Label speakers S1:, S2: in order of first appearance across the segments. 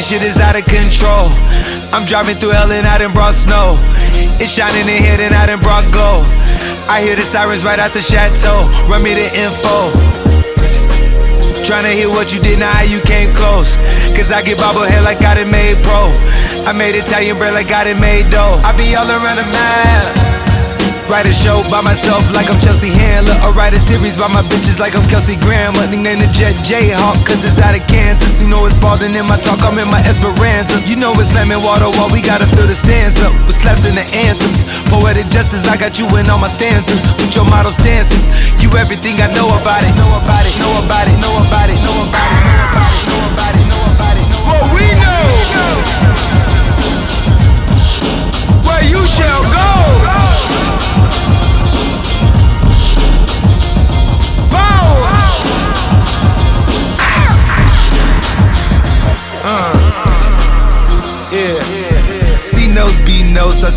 S1: this shit is out of control. I'm driving through hell and I done brought snow. It's shining in here and I done brought glow. I hear the sirens right out the chateau. Run me the info. Tryna hear what you how you came close. Cause I get bobblehead like I done made pro. I made Italian bread like I done made dough. I be all around the map. Write a show by myself like I'm Chelsea Handler. Or write a series by my bitches like I'm Kelsey Grammer. Nickname the Jet Jayhawk, cause it's out of Kansas. You know it's Spalding in my talk, I'm in my Esperanza. You know it's slamming water while we gotta fill the stands. With slaps in the anthems. Poetic justice, I got you in all my stanzas. With your model stances. You everything I know about it. Know about it, know about it, know about it, know about it, know about it, know about it, know about it.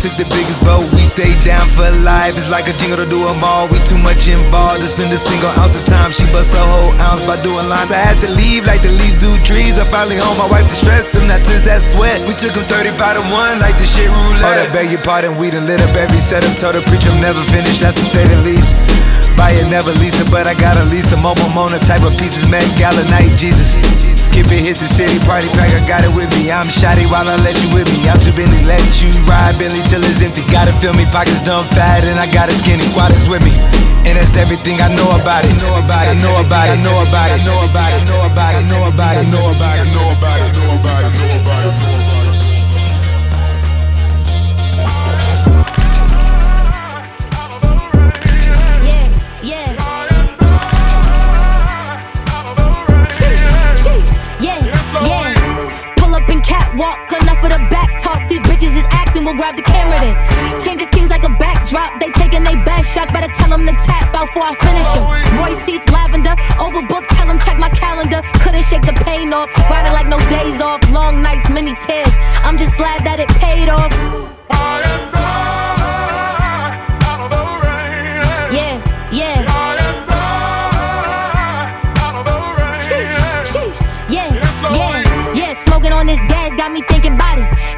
S1: Took the biggest boat. We stayed down for life. It's like a jingle to do them all. We too much involved to spend a single ounce of time. She bust a whole ounce by doing lines. I had to leave like the leaves do trees. I finally home. I wiped the stress. Them not since that sweat. We took them 35 to 1 like the shit roulette. Oh, that beg your pardon. We done lit up every setup. Told the preacher I'm never finished. That's to say the least. Buy it, never lease it, but I got a lease a mobile Mona type of pieces. Met Gala night, Jesus. Skip it, hit the city, party pack, I got it with me. I'm shoddy while I let you with me. I'm too busy, let you ride Billy till it's empty. Gotta fill me, pockets dumb fat, and I got a skinny squad is with me. And that's everything I know about it. Know about it, know about it, know about it, know about it, know about it, know about it, know about it, know about it, know about it, know about it.
S2: We'll grab the camera then. Change it seems like a backdrop. They taking they best shots, better tell them to tap out before I finish them. Roy seats lavender, overbooked, tell them check my calendar. Couldn't shake the pain off, riding like no days off. Long nights, many tears. I'm just glad that it paid off. Yeah. Yeah,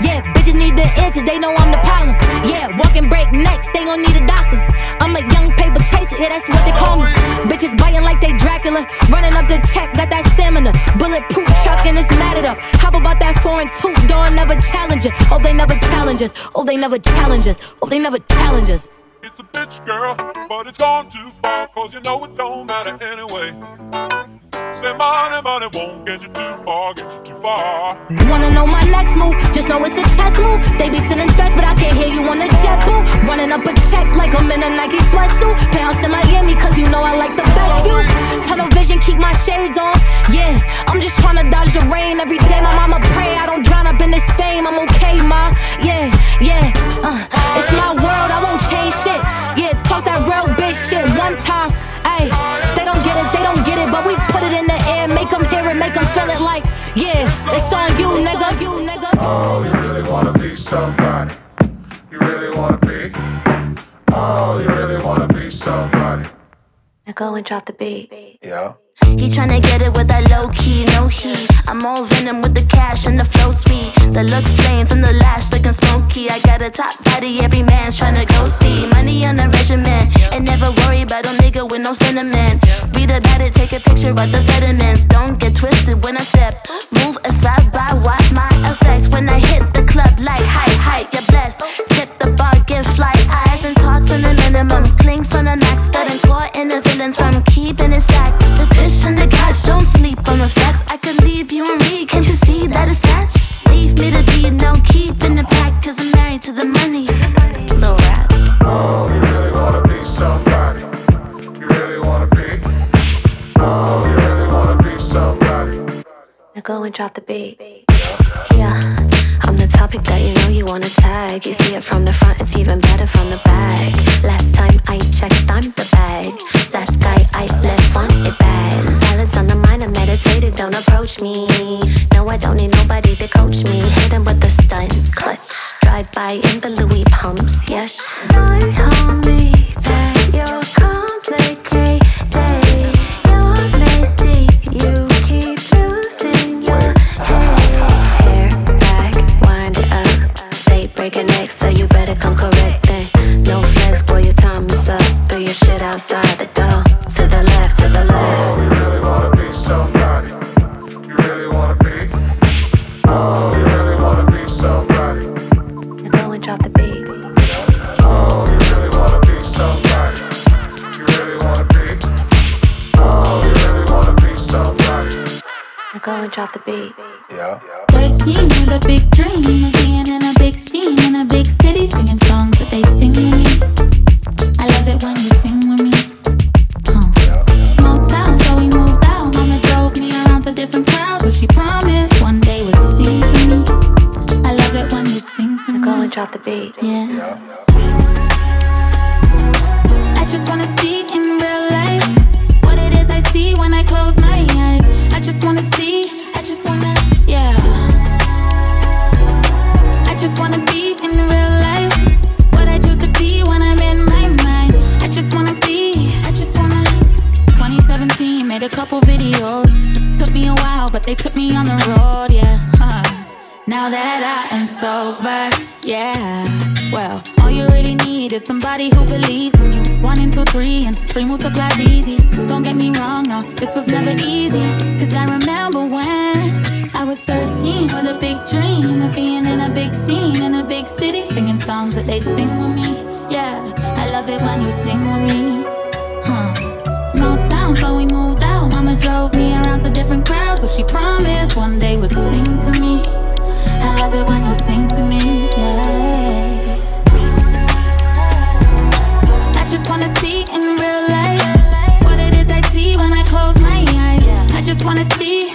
S2: thinking bitches need the answers, they know I'm the problem. Yeah, walking break next, they gon' need a doctor. I'm a young paper chaser, yeah, that's what they call me. Bitches biting like they Dracula, running up the check, got that stamina. Bulletproof truck and it's matted up. How about that foreign tooth door, never challenge it. Oh, they never challenge us. Oh, they never challenge us. Oh, they never challenge us.
S3: It's a bitch, girl, but it's gone too far, cause you know it don't matter anyway. Say money, money won't get you too far, get you too far.
S2: Wanna know my next move? Just know it's a chess move. They be sending threats, but I can't hear you on the jet boo. Running up a check like I'm in a Nike sweatsuit. Pounds in Miami, cause you know I like the best view. Tunnel vision, keep my shades on. Yeah, I'm just trying to dodge the rain every day. My mama pray I don't drown up in this fame. I'm okay, ma. Yeah, yeah. Uh, it's my world, I won't change shit. Yeah, talk that real bitch shit one time. Ayy, they don't get it, they don't get it, but we yeah, it's on you, nigga. You, nigga.
S4: Oh, you really wanna be somebody. You really wanna be. Oh, you really wanna be somebody.
S5: Now go and drop the beat.
S4: Yeah.
S5: He tryna get it with that low key, no heat. I'm all venom with the cash and the flow sweet. The look flames and the lash looking smoky. I got a top body, every man's tryna go see. Money on a regimen, and never worry about a nigga with no sentiment. Read about it, take a picture of the vitamins. Don't get twisted when I step. Move aside by what my effect. When I hit the club like hi, hi, you're blessed. Tip the bar, give fly eyes and talks on the minimum. Clinks on the max, caught in the villains from keeping it stacked. Could leave you go and drop the beat. Yeah.
S6: 13 with a big dream of being in a big scene in a big city, singing songs that they sing with me. I love it when you sing with me. Huh. Small town, so we moved out. Mama drove me around to different crowds, so she promised one day would sing to me. I love it when you sing to me.
S5: go and drop the beat.
S6: Yeah. I just wanna see in real life what it is I see when I close my eyes. I just wanna see, somebody who believes in you. One into three, and three multiplies easy. Don't get me wrong, no, this was never easy. Cause I remember when I was 13 with a big dream of being in a big scene in a big city, singing songs that they'd sing with me. Yeah, I love it when you sing with me. Huh. Small town, so we moved out. Mama drove me around to different crowds, so she promised one day would sing to me. I love it when you sing to me. Wanna see.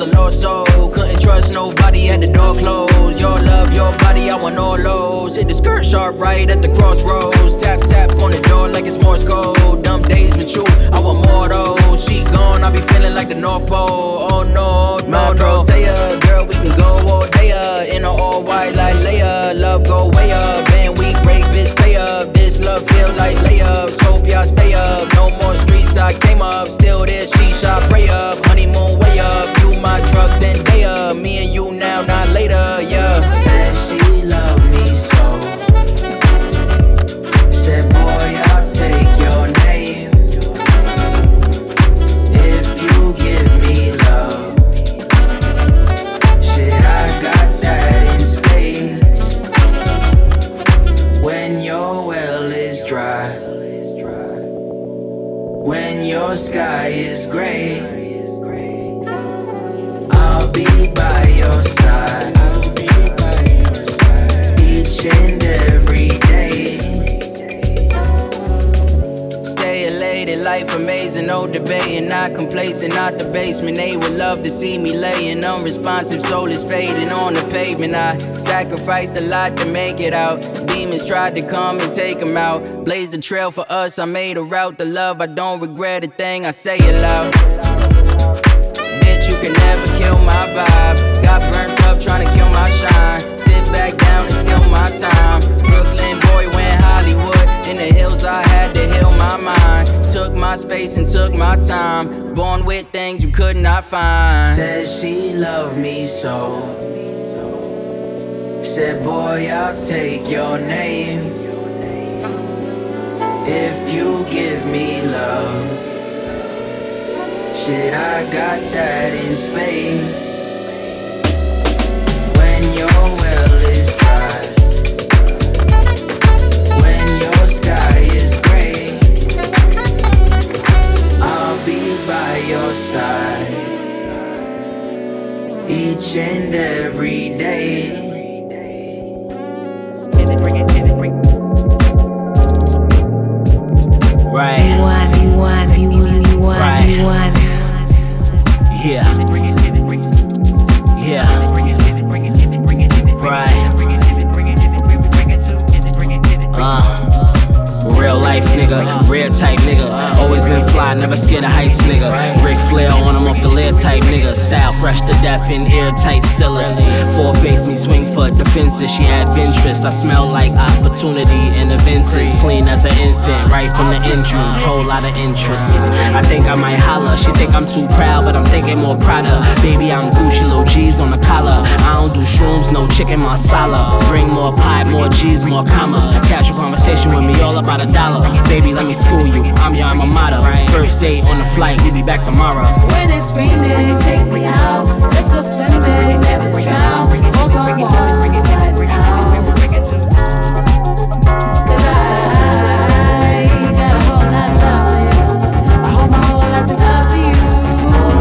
S6: a lost soul. Couldn't trust nobody, had the door closed. Your love, your body, I want all those. Hit the skirt sharp right at the crossroads. Tap, tap on the door like it's Morse code. Dumb days with you, I want more though. She gone, I be feeling like the North Pole. Oh no, no, no. Say her, girl, we can go all day up in an all white like Leia. Love go way up, and we break bitch pay up. This
S7: love feel like layups. Hope y'all stay up. No
S6: more streets, I came up. Still there, she shot pray up. now, not later. Elevated life, amazing, no debating. Not complacent, not the basement. They would love to see me laying. Unresponsive, soul is fading on the pavement. I
S8: sacrificed a lot to make it out. Demons tried to come and take them out. Blaze the trail for us, I made a route to love. I don't regret a thing, I say it loud. Bitch, you can never kill my vibe. Got burnt up trying to kill my shine. Sit back down and steal my time. Brooklyn boy went Hollywood. In the hills, I had to heal my mind. Took my space and took my time. Born with things you could not find. Said she loved me so.
S9: Said, boy, I'll take your name. If you give me love. Shit, I got that in space. When you're each and every day. Fresh to death in airtight cellars. Four base me swing for defenses. She had Ventress. I smell like opportunity the vintage. Clean as an infant, right from the entrance. Whole lot of interest. I think I might holler. She think I'm too proud, but I'm thinking more prouder. Baby, I'm Gucci, little G's on the collar. I don't do shrooms, no chicken masala. Bring more pie, more G's, more commas. Casual conversation with me, all about a dollar. Baby, let me school you. I'm your alma mater. First day on the flight, we be back tomorrow.
S10: When it's raining, take me out. Let's go swimming, never drown. On I got a whole lot of love. I my whole life's for you.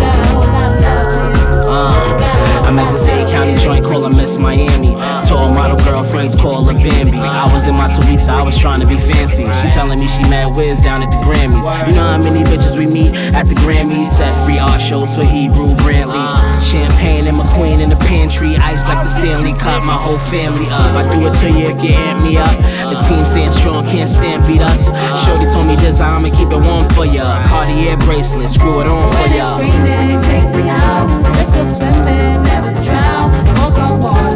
S10: Got a whole lot of love for you.
S9: Uh, I'm at this Dade County joint Miami. Tall model girlfriends Bambi. I was in my Teresa, I was trying to be fancy. She telling me she mad whiz down at the Grammys. You know how many bitches we meet at the Grammys? Set free art shows for Hebru Brantley. Champagne and McQueen in the pantry. Ice like the Stanley Cup, my whole family up. I do it to you if you amp me up. The team stand strong, can't stand beat us. Shorty told me this, I'ma keep it warm for ya. Cartier bracelet, screw it on for
S10: When it's
S9: ya.
S10: raining, take me out. Let's go swimming, never drown. Walk on water,